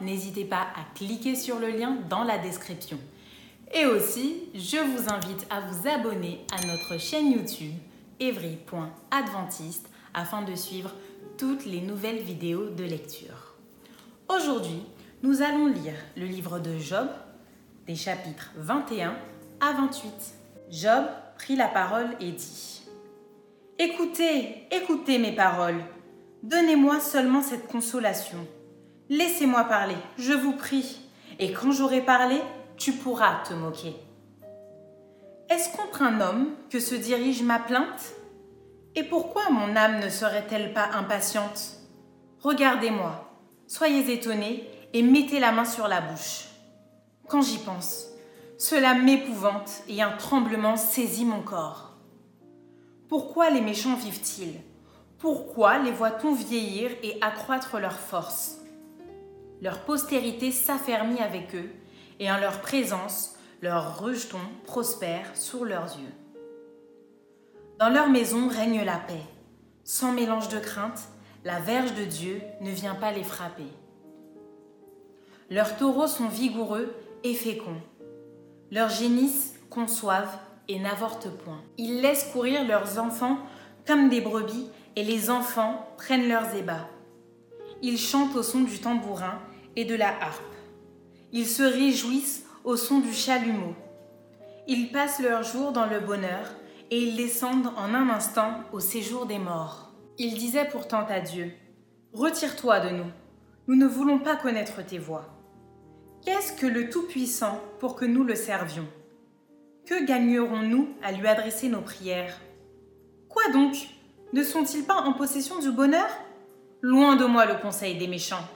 N'hésitez pas à cliquer sur le lien dans la description. Et aussi, je vous invite à vous abonner à notre chaîne YouTube evry.adventiste afin de suivre toutes les nouvelles vidéos de lecture. Aujourd'hui, nous allons lire le livre de Job, des chapitres 21 à 28. Job prit la parole et dit Écoutez, écoutez mes paroles, donnez-moi seulement cette consolation. Laissez-moi parler, je vous prie, et quand j'aurai parlé, tu pourras te moquer. Est-ce contre un homme que se dirige ma plainte? Et pourquoi mon âme ne serait-elle pas impatiente? Regardez-moi, soyez étonnés et mettez la main sur la bouche. Quand j'y pense, cela m'épouvante et un tremblement saisit mon corps. Pourquoi les méchants vivent-ils? Pourquoi les voit-on vieillir et accroître leur force? Leur postérité s'affermit avec eux, et en leur présence, leurs rejetons prospèrent sous leurs yeux. Dans leur maison règne la paix. Sans mélange de crainte, la verge de Dieu ne vient pas les frapper. Leurs taureaux sont vigoureux et féconds. Leurs génisses conçoivent et n'avortent point. Ils laissent courir leurs enfants comme des brebis et les enfants prennent leurs ébats. Ils chantent au son du tambourin et de la harpe. Ils se réjouissent au son du chalumeau. Ils passent leurs jours dans le bonheur et ils descendent en un instant au séjour des morts. Ils disaient pourtant à Dieu, Retire-toi de nous, nous ne voulons pas connaître tes voies. Qu'est-ce que le Tout-Puissant pour que nous le servions? Que gagnerons-nous à lui adresser nos prières? Quoi donc? Ne sont-ils pas en possession du bonheur? Loin de moi le conseil des méchants.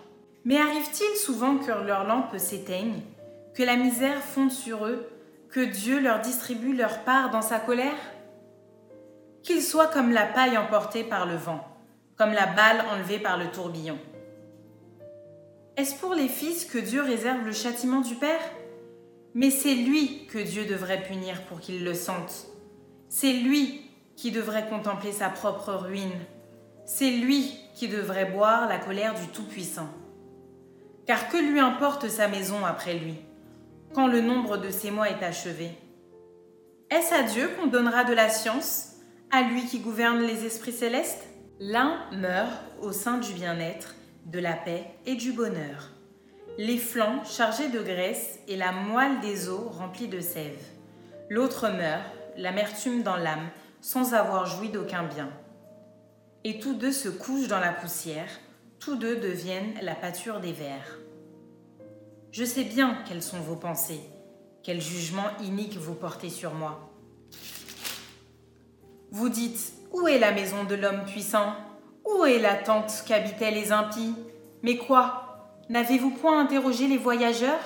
Mais arrive-t-il souvent que leur lampe s'éteigne, que la misère fonde sur eux, que Dieu leur distribue leur part dans sa colère? Qu'ils soient comme la paille emportée par le vent, comme la balle enlevée par le tourbillon. Est-ce pour les fils que Dieu réserve le châtiment du Père? Mais c'est lui que Dieu devrait punir pour qu'il le sente. C'est lui qui devrait contempler sa propre ruine. C'est lui qui devrait boire la colère du Tout-Puissant. Car que lui importe sa maison après lui, quand le nombre de ses mois est achevé? Est-ce à Dieu qu'on donnera de la science, à lui qui gouverne les esprits célestes? L'un meurt au sein du bien-être, de la paix et du bonheur. Les flancs chargés de graisse et la moelle des os remplie de sève. L'autre meurt, l'amertume dans l'âme, sans avoir joui d'aucun bien. Et tous deux se couchent dans la poussière, tous deux deviennent la pâture des vers. Je sais bien quelles sont vos pensées, quel jugement inique vous portez sur moi. Vous dites, où est la maison de l'homme puissant? Où est la tente qu'habitaient les impies? Mais quoi? N'avez-vous point interrogé les voyageurs?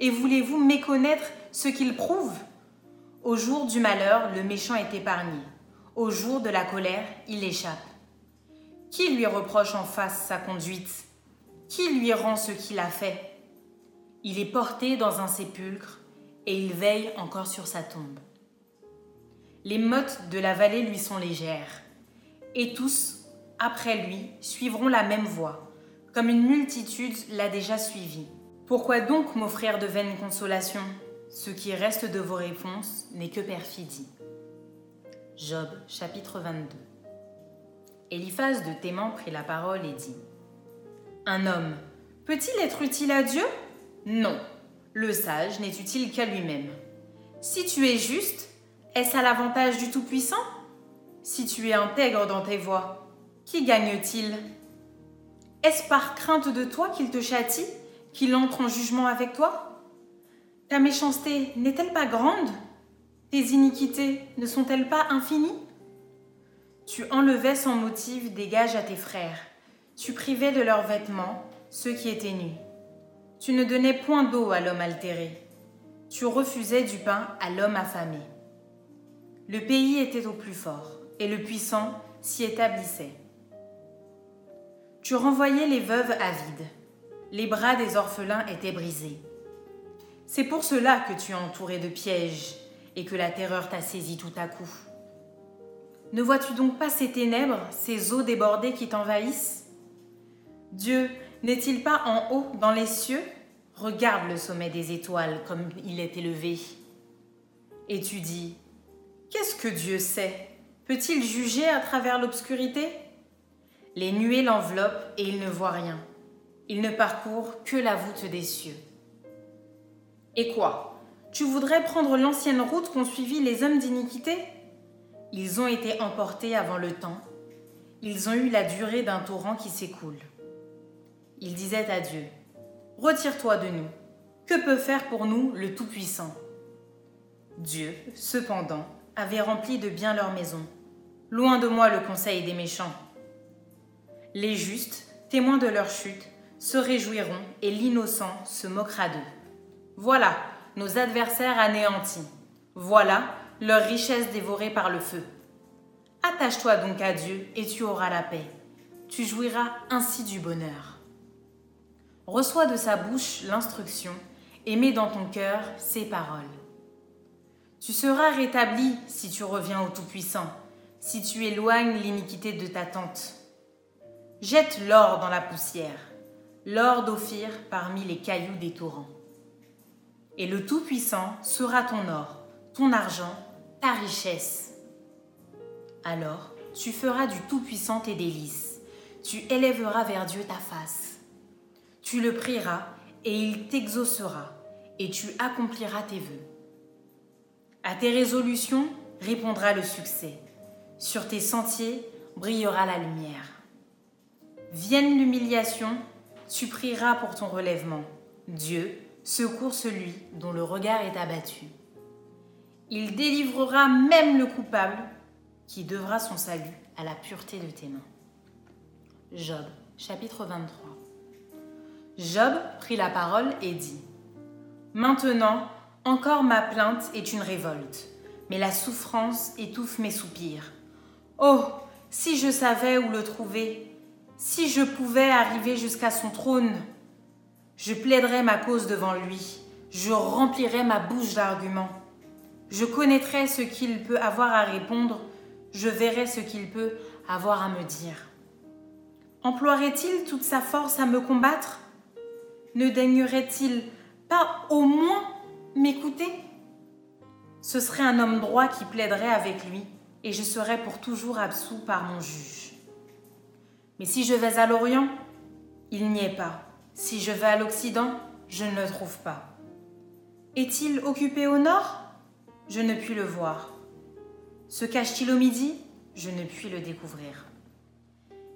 Et voulez-vous méconnaître ce qu'ils prouvent? Au jour du malheur, le méchant est épargné. Au jour de la colère, il échappe. Qui lui reproche en face sa conduite? Qui lui rend ce qu'il a fait? Il est porté dans un sépulcre et il veille encore sur sa tombe. Les mottes de la vallée lui sont légères, et tous, après lui, suivront la même voie, comme une multitude l'a déjà suivi. Pourquoi donc m'offrir de vaines consolations? Ce qui reste de vos réponses n'est que perfidie. Job chapitre 22 Eliphaz de Théman prit la parole et dit Un homme peut-il être utile à Dieu? Non, le sage n'est utile qu'à lui-même. Si tu es juste, est-ce à l'avantage du Tout-Puissant? Si tu es intègre dans tes voies, Qui gagne-t-il? Est-ce par crainte de toi qu'il te châtie, qu'il entre en jugement avec toi? Ta méchanceté n'est-elle pas grande? Tes iniquités ne sont-elles pas infinies? Tu enlevais sans motif des gages à tes frères, tu privais de leurs vêtements ceux qui étaient nus. Tu ne donnais point d'eau à l'homme altéré, tu refusais du pain à l'homme affamé. Le pays était au plus fort, et le puissant s'y établissait. Tu renvoyais les veuves avides, les bras des orphelins étaient brisés. C'est pour cela que tu es entouré de pièges et que la terreur t'a saisi tout à coup. Ne vois-tu donc pas ces ténèbres, ces eaux débordées qui t'envahissent? Dieu n'est-il pas en haut dans les cieux? Regarde le sommet des étoiles comme il est élevé. Et tu dis, Qu'est-ce que Dieu sait? Peut-il juger à travers l'obscurité Les nuées l'enveloppent et il ne voit rien. Il ne parcourt que la voûte des cieux. Et quoi? Tu voudrais prendre l'ancienne route qu'ont suivie les hommes d'iniquité? Ils ont été emportés avant le temps. Ils ont eu la durée d'un torrent qui s'écoule. Ils disaient à Dieu, Retire-toi de nous. Que peut faire pour nous le Tout-Puissant? Dieu, cependant, avait rempli de bien leur maison. Loin de moi le conseil des méchants. Les justes, témoins de leur chute, se réjouiront et l'innocent se moquera d'eux. Voilà nos adversaires anéantis. Voilà leur richesse dévorée par le feu. Attache-toi donc à Dieu et tu auras la paix. Tu jouiras ainsi du bonheur. Reçois de sa bouche l'instruction et mets dans ton cœur ses paroles. Tu seras rétabli si tu reviens au Tout-Puissant, si tu éloignes l'iniquité de ta tente. Jette l'or dans la poussière, l'or d'Ophir parmi les cailloux des torrents. Et le Tout-Puissant sera ton or, ton argent, ta richesse. Alors tu feras du Tout-Puissant tes délices, tu élèveras vers Dieu ta face. Tu le prieras et il t'exaucera, et tu accompliras tes vœux. À tes résolutions répondra le succès. Sur tes sentiers brillera la lumière. Vienne l'humiliation, tu prieras pour ton relèvement. Dieu secourt celui dont le regard est abattu. Il délivrera même le coupable qui devra son salut à la pureté de tes mains. Job, chapitre 23. Job prit la parole et dit Maintenant, encore ma plainte est une révolte, mais la souffrance étouffe mes soupirs. Oh, si je savais où le trouver, si je pouvais arriver jusqu'à son trône, je plaiderais ma cause devant lui, je remplirais ma bouche d'arguments. Je connaîtrais ce qu'il peut avoir à répondre, je verrais ce qu'il peut avoir à me dire. Emploierait-il toute sa force à me combattre? Ne daignerait-il pas au moins m'écouter? Ce serait un homme droit qui plaiderait avec lui, et je serais pour toujours absous par mon juge. Mais si je vais à l'Orient, il n'y est pas. Si je vais à l'Occident, je ne le trouve pas. Est-il occupé au nord? Je ne puis le voir. Se cache-t-il au midi? Je ne puis le découvrir.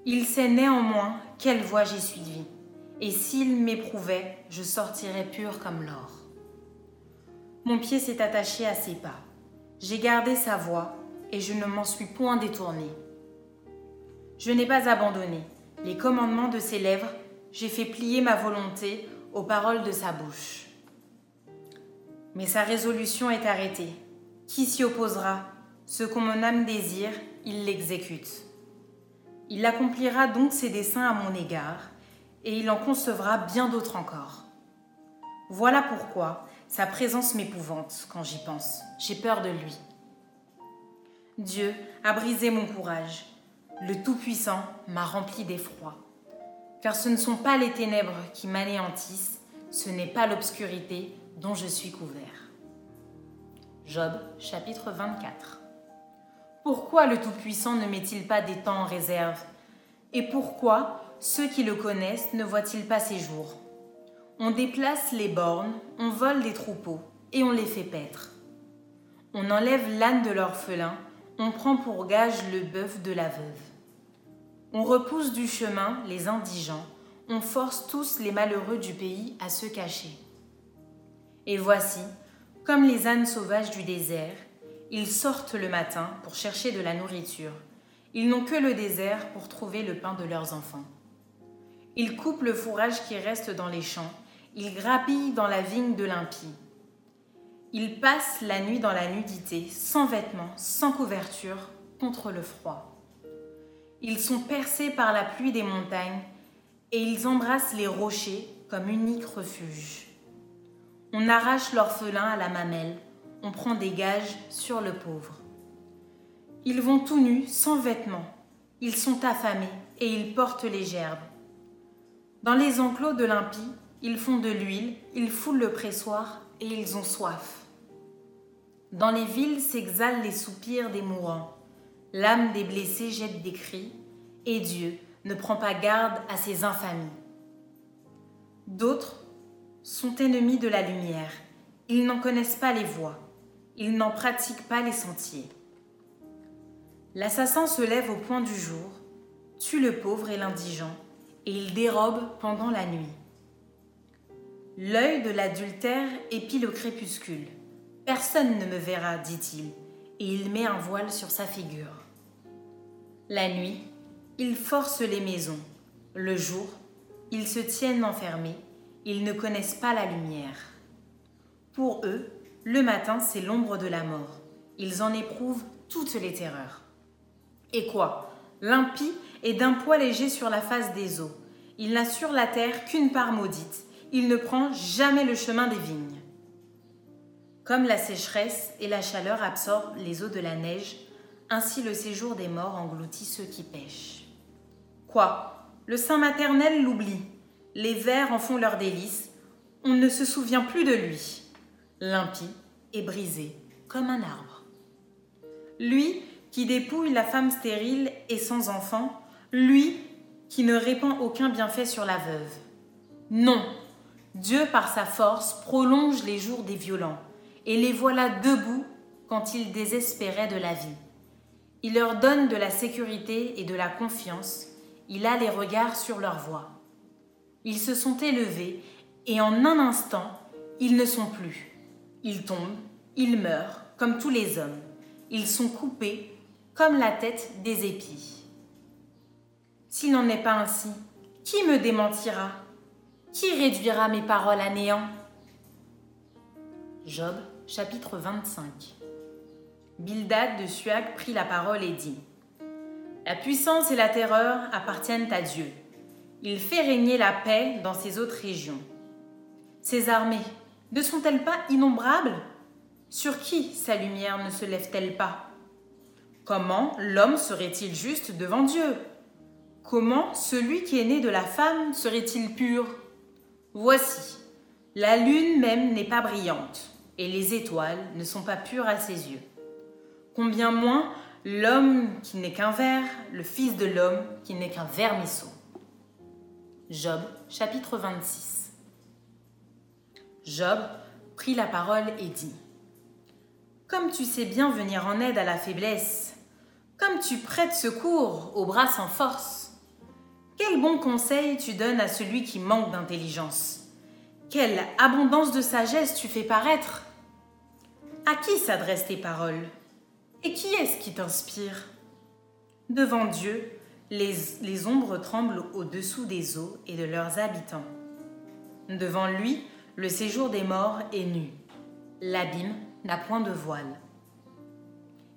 Il sait néanmoins quelle voie j'ai suivie, et s'il m'éprouvait, je sortirais pur comme l'or. Mon pied s'est attaché à ses pas. J'ai gardé sa voix et je ne m'en suis point détourné. Je n'ai pas abandonné les commandements de ses lèvres, j'ai fait plier ma volonté aux paroles de sa bouche. Mais sa résolution est arrêtée. Qui s'y opposera Ce qu'on mon âme désire, il l'exécute. Il accomplira donc ses desseins à mon égard, et il en concevra bien d'autres encore. Voilà pourquoi sa présence m'épouvante quand j'y pense. J'ai peur de lui. Dieu a brisé mon courage. Le Tout-Puissant m'a rempli d'effroi. Car ce ne sont pas les ténèbres qui m'anéantissent, ce n'est pas l'obscurité dont je suis couvert. Job chapitre 24 Pourquoi le Tout-Puissant ne met-il pas des temps en réserve? Et pourquoi ceux qui le connaissent ne voient-ils pas ses jours? On déplace les bornes, on vole des troupeaux et on les fait paître. On enlève l'âne de l'orphelin, on prend pour gage le bœuf de la veuve. On repousse du chemin les indigents, on force tous les malheureux du pays à se cacher. Et voici, comme les ânes sauvages du désert, ils sortent le matin pour chercher de la nourriture. Ils n'ont que le désert pour trouver le pain de leurs enfants. Ils coupent le fourrage qui reste dans les champs, ils grappillent dans la vigne de l'impie. Ils passent la nuit dans la nudité, sans vêtements, sans couverture, contre le froid. Ils sont percés par la pluie des montagnes et ils embrassent les rochers comme unique refuge. On arrache l'orphelin à la mamelle, on prend des gages sur le pauvre. Ils vont tout nus, sans vêtements, ils sont affamés et ils portent les gerbes. Dans les enclos de l'impie, ils font de l'huile, ils foulent le pressoir et ils ont soif. Dans les villes s'exhalent les soupirs des mourants, l'âme des blessés jette des cris, et Dieu ne prend pas garde à ses infamies. D'autres sont ennemis de la lumière, ils n'en connaissent pas les voies, ils n'en pratiquent pas les sentiers. L'assassin se lève au point du jour, tue le pauvre et l'indigent, et il dérobe pendant la nuit. L'œil de l'adultère épie le crépuscule. Personne ne me verra, dit-il, et il met un voile sur sa figure. La nuit, ils forcent les maisons. Le jour, ils se tiennent enfermés. Ils ne connaissent pas la lumière. Pour eux, le matin, c'est l'ombre de la mort. Ils en éprouvent toutes les terreurs. Et quoi? L'impie est d'un poids léger sur la face des eaux. Il n'a sur la terre qu'une part maudite. Il ne prend jamais le chemin des vignes. Comme la sécheresse et la chaleur absorbent les eaux de la neige, ainsi le séjour des morts engloutit ceux qui pêchent. Quoi? Le sein maternel l'oublie. Les vers en font leur délice. On ne se souvient plus de lui. L'impie est brisé comme un arbre. Lui qui dépouille la femme stérile et sans enfant, lui qui ne répand aucun bienfait sur la veuve. Non, Dieu par sa force prolonge les jours des violents, et les voilà debout quand ils désespéraient de la vie. Il leur donne de la sécurité et de la confiance, il a les regards sur leur voie. Ils se sont élevés, et en un instant, ils ne sont plus. Ils tombent, ils meurent, comme tous les hommes. Ils sont coupés, comme la tête des épis. S'il n'en est pas ainsi, qui me démentira? Qui réduira mes paroles à néant? Job chapitre 25 Bildad de Suag prit la parole et dit La puissance et la terreur appartiennent à Dieu. Il fait régner la paix dans ces autres régions. Ces armées ne sont-elles pas innombrables? Sur qui sa lumière ne se lève-t-elle pas? Comment l'homme serait-il juste devant Dieu? Comment celui qui est né de la femme serait-il pur? Voici, la lune même n'est pas brillante, et les étoiles ne sont pas pures à ses yeux. Combien moins l'homme qui n'est qu'un ver, le fils de l'homme qui n'est qu'un vermisseau. Job chapitre 26 Job prit la parole et dit Comme tu sais bien venir en aide à la faiblesse, comme tu prêtes secours aux bras sans force, quel bon conseil tu donnes à celui qui manque d'intelligence? Quelle abondance de sagesse tu fais paraître? À qui s'adressent tes paroles? Et qui est-ce qui t'inspire? Devant Dieu, les, ombres tremblent au-dessous des eaux et de leurs habitants. Devant lui, le séjour des morts est nu. L'abîme n'a point de voile.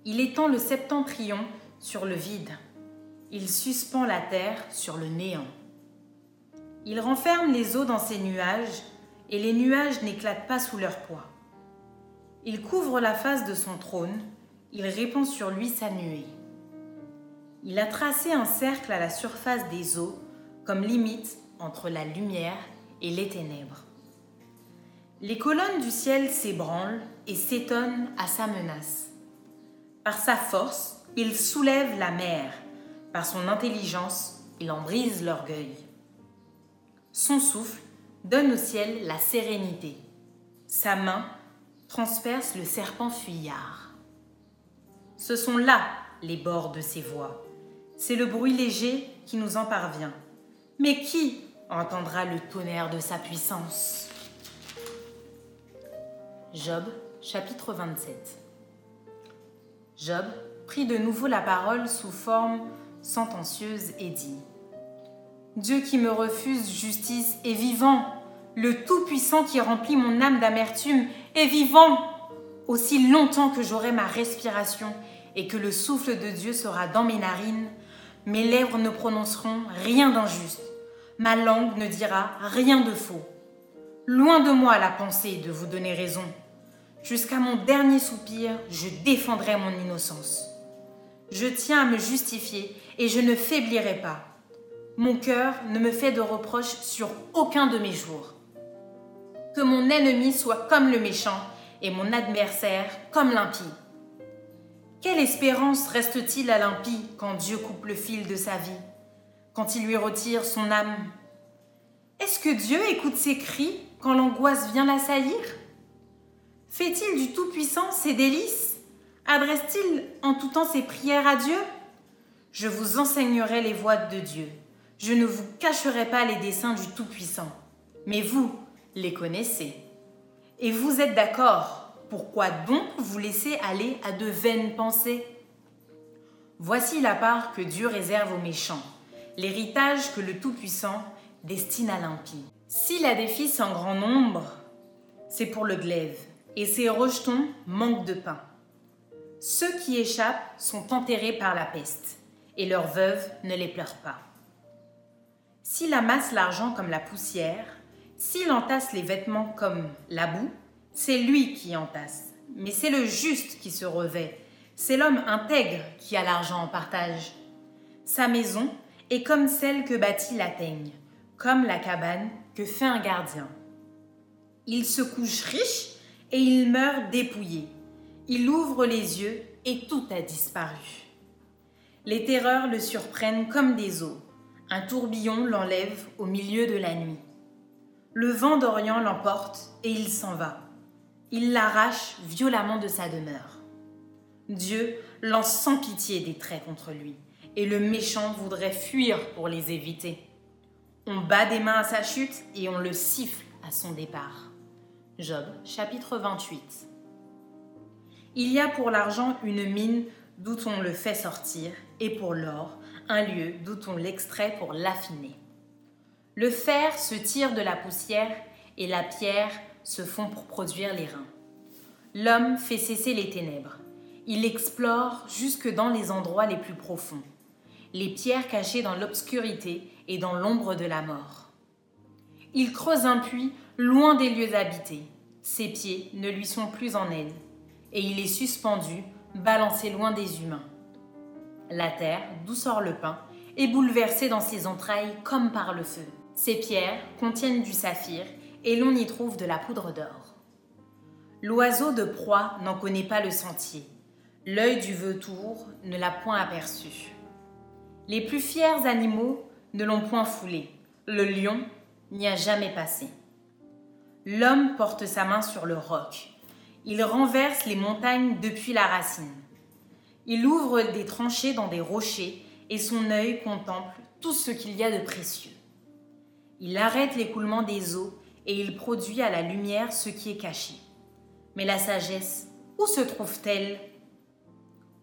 Il étend le septentrion sur le vide. Il suspend la terre sur le néant. Il renferme les eaux dans ses nuages, et les nuages n'éclatent pas sous leur poids. Il couvre la face de son trône, il répand sur lui sa nuée. Il a tracé un cercle à la surface des eaux comme limite entre la lumière et les ténèbres. Les colonnes du ciel s'ébranlent et s'étonnent à sa menace. Par sa force, il soulève la mer par son intelligence, il en brise l'orgueil. Son souffle donne au ciel la sérénité. Sa main transperce le serpent fuyard. Ce sont là les bords de ses voies. C'est le bruit léger qui nous en parvient. Mais qui entendra le tonnerre de sa puissance? Job, chapitre 27. Job prit de nouveau la parole sous forme sentencieuse et dit Dieu qui me refuse justice est vivant, le Tout-Puissant qui remplit mon âme d'amertume est vivant. Aussi longtemps que j'aurai ma respiration et que le souffle de Dieu sera dans mes narines, mes lèvres ne prononceront rien d'injuste, ma langue ne dira rien de faux. Loin de moi la pensée de vous donner raison. Jusqu'à mon dernier soupir, je défendrai mon innocence. Je tiens à me justifier et je ne faiblirai pas. Mon cœur ne me fait de reproches sur aucun de mes jours. Que mon ennemi soit comme le méchant et mon adversaire comme l'impie. Quelle espérance reste-t-il à l'impie quand Dieu coupe le fil de sa vie, quand il lui retire son âme? Est-ce que Dieu écoute ses cris quand l'angoisse vient l'assaillir? Fait-il du Tout-Puissant ses délices? Adresse-t-il en tout temps ses prières à Dieu? Je vous enseignerai les voies de Dieu. Je ne vous cacherai pas les desseins du Tout-Puissant. Mais vous les connaissez. Et vous êtes d'accord? Pourquoi donc vous laissez aller à de vaines pensées? Voici la part que Dieu réserve aux méchants, l'héritage que le Tout-Puissant destine à l'impie. S'il a des fils en grand nombre, c'est pour le glaive et ses rejetons manquent de pain. Ceux qui échappent sont enterrés par la peste, et leurs veuves ne les pleurent pas. S'il amasse l'argent comme la poussière, s'il entasse les vêtements comme la boue, c'est lui qui entasse, mais c'est le juste qui se revêt, c'est l'homme intègre qui a l'argent en partage. Sa maison est comme celle que bâtit la teigne, comme la cabane que fait un gardien. Il se couche riche et il meurt dépouillé. Il ouvre les yeux et tout a disparu. Les terreurs le surprennent comme des eaux. Un tourbillon l'enlève au milieu de la nuit. Le vent d'Orient l'emporte et il s'en va. Il l'arrache violemment de sa demeure. Dieu lance sans pitié des traits contre lui, et le méchant voudrait fuir pour les éviter. On bat des mains à sa chute et on le siffle à son départ. Job chapitre 28 Il y a pour l'argent une mine d'où on le fait sortir, et pour l'or un lieu d'où on l'extrait pour l'affiner. Le fer se tire de la poussière et la pierre se fond pour produire les reins. L'homme fait cesser les ténèbres. Il explore jusque dans les endroits les plus profonds, les pierres cachées dans l'obscurité et dans l'ombre de la mort. Il creuse un puits loin des lieux habités. Ses pieds ne lui sont plus en aide, et il est suspendu, balancé loin des humains. La terre, d'où sort le pain, est bouleversée dans ses entrailles comme par le feu. Ces pierres contiennent du saphir, et l'on y trouve de la poudre d'or. L'oiseau de proie n'en connaît pas le sentier. L'œil du vautour ne l'a point aperçu. Les plus fiers animaux ne l'ont point foulé. Le lion n'y a jamais passé. L'homme porte sa main sur le roc. Il renverse les montagnes depuis la racine. Il ouvre des tranchées dans des rochers et son œil contemple tout ce qu'il y a de précieux. Il arrête l'écoulement des eaux et il produit à la lumière ce qui est caché. Mais la sagesse, où se trouve-t-elle?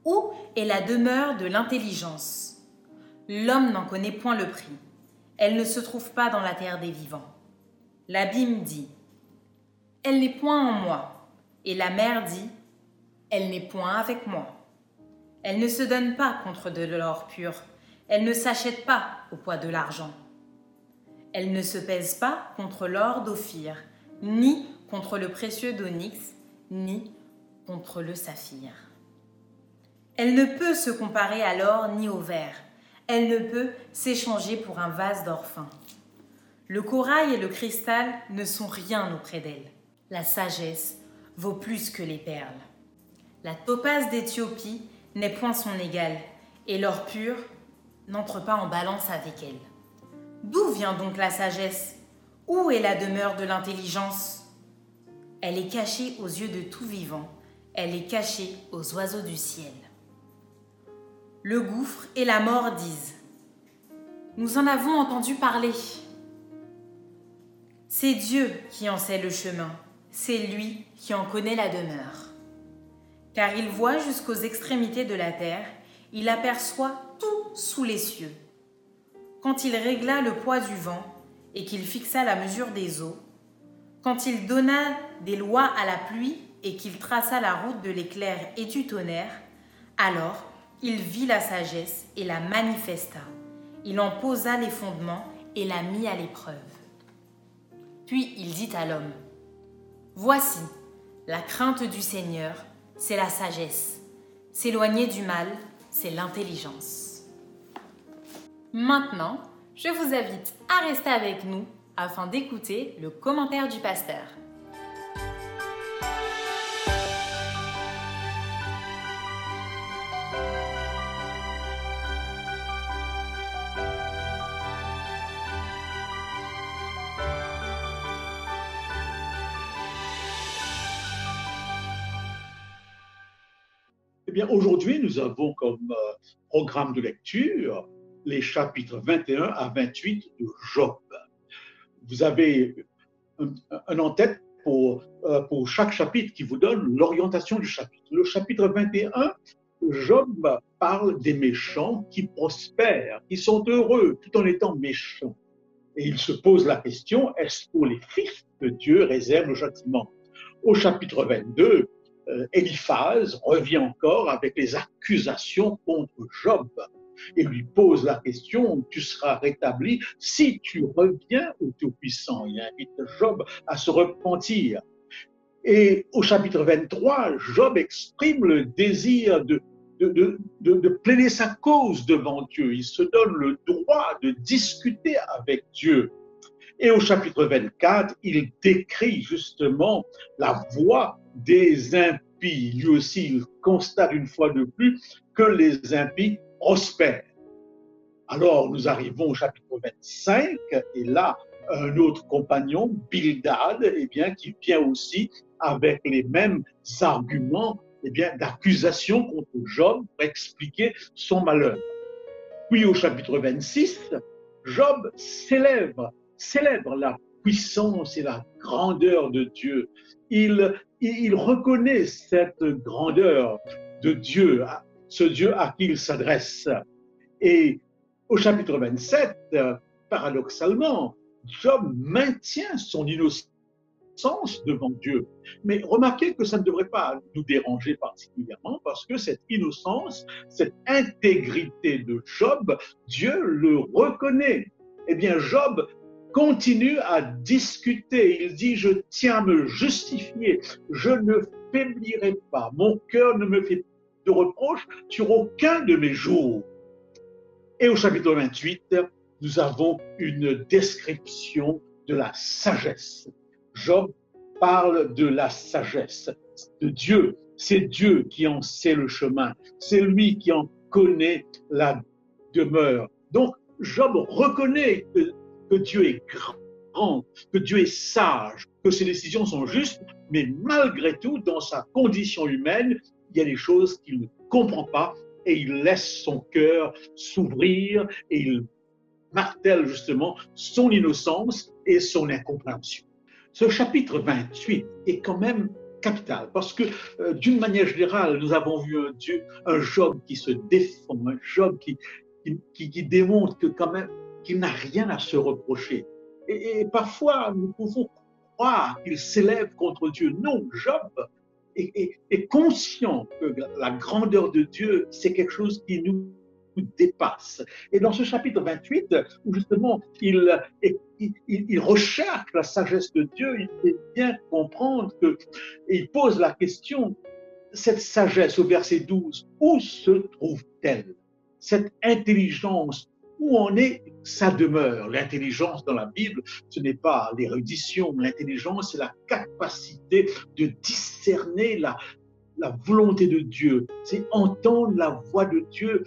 Où est la demeure de l'intelligence? L'homme n'en connaît point le prix. Elle ne se trouve pas dans la terre des vivants. L'abîme dit elle n'est point en moi. Et la mère dit, elle n'est point avec moi. Elle ne se donne pas contre de l'or pur. Elle ne s'achète pas au poids de l'argent. Elle ne se pèse pas contre l'or d'Ophir, ni contre le précieux d'onyx, ni contre le saphir. Elle ne peut se comparer à l'or ni au verre. Elle ne peut s'échanger pour un vase d'or fin. Le corail et le cristal ne sont rien auprès d'elle la sagesse vaut plus que les perles. La topaze d'Éthiopie n'est point son égale, et l'or pur n'entre pas en balance avec elle. D'où vient donc la sagesse? Où est la demeure de l'intelligence? Elle est cachée aux yeux de tout vivant, elle est cachée aux oiseaux du ciel. le gouffre et la mort disent Nous en avons entendu parler. C'est Dieu qui en sait le chemin, c'est lui qui en connaît la demeure. Car il voit jusqu'aux extrémités de la terre, il aperçoit tout sous les cieux. Quand il régla le poids du vent et qu'il fixa la mesure des eaux, quand il donna des lois à la pluie et qu'il traça la route de l'éclair et du tonnerre, alors il vit la sagesse et la manifesta. Il en posa les fondements et la mit à l'épreuve. Puis il dit à l'homme, Voici, la crainte du Seigneur, c'est la sagesse. S'éloigner du mal, c'est l'intelligence. Maintenant, je vous invite à rester avec nous afin d'écouter le commentaire du pasteur. Eh bien, aujourd'hui, nous avons comme euh, programme de lecture les chapitres 21 à 28 de Job. Vous avez un, en-tête pour, euh, pour chaque chapitre qui vous donne l'orientation du chapitre. Le chapitre 21, Job parle des méchants qui prospèrent, qui sont heureux tout en étant méchants. Et il se pose la question, est-ce pour les fils que Dieu réserve le châtiment? Au chapitre 22, euh, Eliphaz revient encore avec les accusations contre Job et lui pose la question, tu seras rétabli si tu reviens au Tout-Puissant. Il invite Job à se repentir. Et au chapitre 23, Job exprime le désir de, de, de, de, plaider sa cause devant Dieu. Il se donne le droit de discuter avec Dieu. Et au chapitre 24, il décrit justement la voie des impies. Lui aussi, il constate une fois de plus que les impies prospèrent. Alors nous arrivons au chapitre 25 et là, un autre compagnon, Bildad, eh bien, qui vient aussi avec les mêmes arguments eh bien, d'accusation contre Job pour expliquer son malheur. Puis au chapitre 26, Job célèbre, célèbre la puissance et la grandeur de Dieu. Il, il reconnaît cette grandeur de Dieu, ce Dieu à qui il s'adresse. Et au chapitre 27, paradoxalement, Job maintient son innocence devant Dieu. Mais remarquez que ça ne devrait pas nous déranger particulièrement parce que cette innocence, cette intégrité de Job, Dieu le reconnaît. Eh bien, Job continue à discuter. Il dit, je tiens à me justifier, je ne faiblirai pas, mon cœur ne me fait de reproche sur aucun de mes jours. Et au chapitre 28, nous avons une description de la sagesse. Job parle de la sagesse de Dieu. C'est Dieu qui en sait le chemin. C'est lui qui en connaît la demeure. Donc, Job reconnaît que, que Dieu est grand, que Dieu est sage, que ses décisions sont justes, mais malgré tout, dans sa condition humaine, il y a des choses qu'il ne comprend pas et il laisse son cœur s'ouvrir et il martèle justement son innocence et son incompréhension. Ce chapitre 28 est quand même capital parce que euh, d'une manière générale, nous avons vu un Dieu, un Job qui se défend, un Job qui, qui, démontre que quand même qu'il n'a rien à se reprocher. Et parfois, nous pouvons croire qu'il s'élève contre Dieu. Non, Job est, conscient que la grandeur de Dieu, c'est quelque chose qui nous dépasse. Et dans ce chapitre 28, où justement il, il, il, recherche la sagesse de Dieu, il fait bien comprendre que, il pose la question, cette sagesse au verset 12, où se trouve-t-elle? Cette intelligence où en est sa demeure? L'intelligence dans la Bible, ce n'est pas l'érudition, l'intelligence, c'est la capacité de discerner la, la volonté de Dieu, c'est entendre la voix de Dieu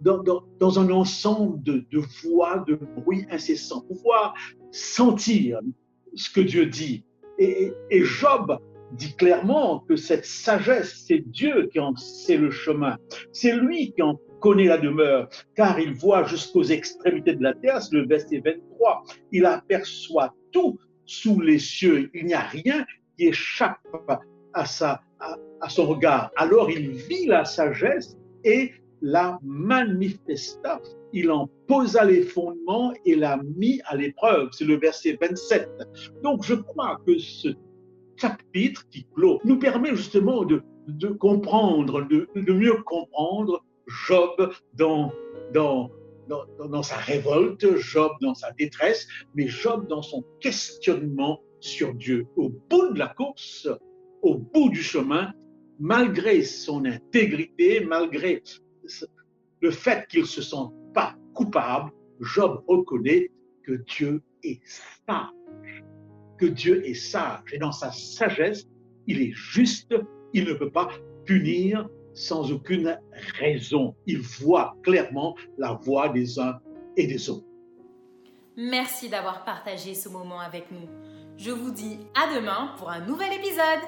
dans, dans, dans un ensemble de, de voix, de bruits incessants, pouvoir sentir ce que Dieu dit. Et, et Job dit clairement que cette sagesse, c'est Dieu qui en sait le chemin. C'est lui qui en connaît la demeure, car il voit jusqu'aux extrémités de la terre, c'est le verset 23. Il aperçoit tout sous les cieux. Il n'y a rien qui échappe à, sa, à, son regard. Alors il vit la sagesse et la manifesta. Il en posa les fondements et l'a mis à l'épreuve. C'est le verset 27. Donc je crois que ce chapitre qui clôt nous permet justement de, de comprendre, de, de, mieux comprendre Job dans, dans, dans, dans, sa révolte, Job dans sa détresse, mais Job dans son questionnement sur Dieu. Au bout de la course, au bout du chemin, malgré son intégrité, malgré le fait qu'il ne se sent pas coupable, Job reconnaît que Dieu est sage. Que Dieu est sage. Et dans sa sagesse, il est juste, il ne peut pas punir sans aucune raison. Il voit clairement la voix des uns et des autres. Merci d'avoir partagé ce moment avec nous. Je vous dis à demain pour un nouvel épisode.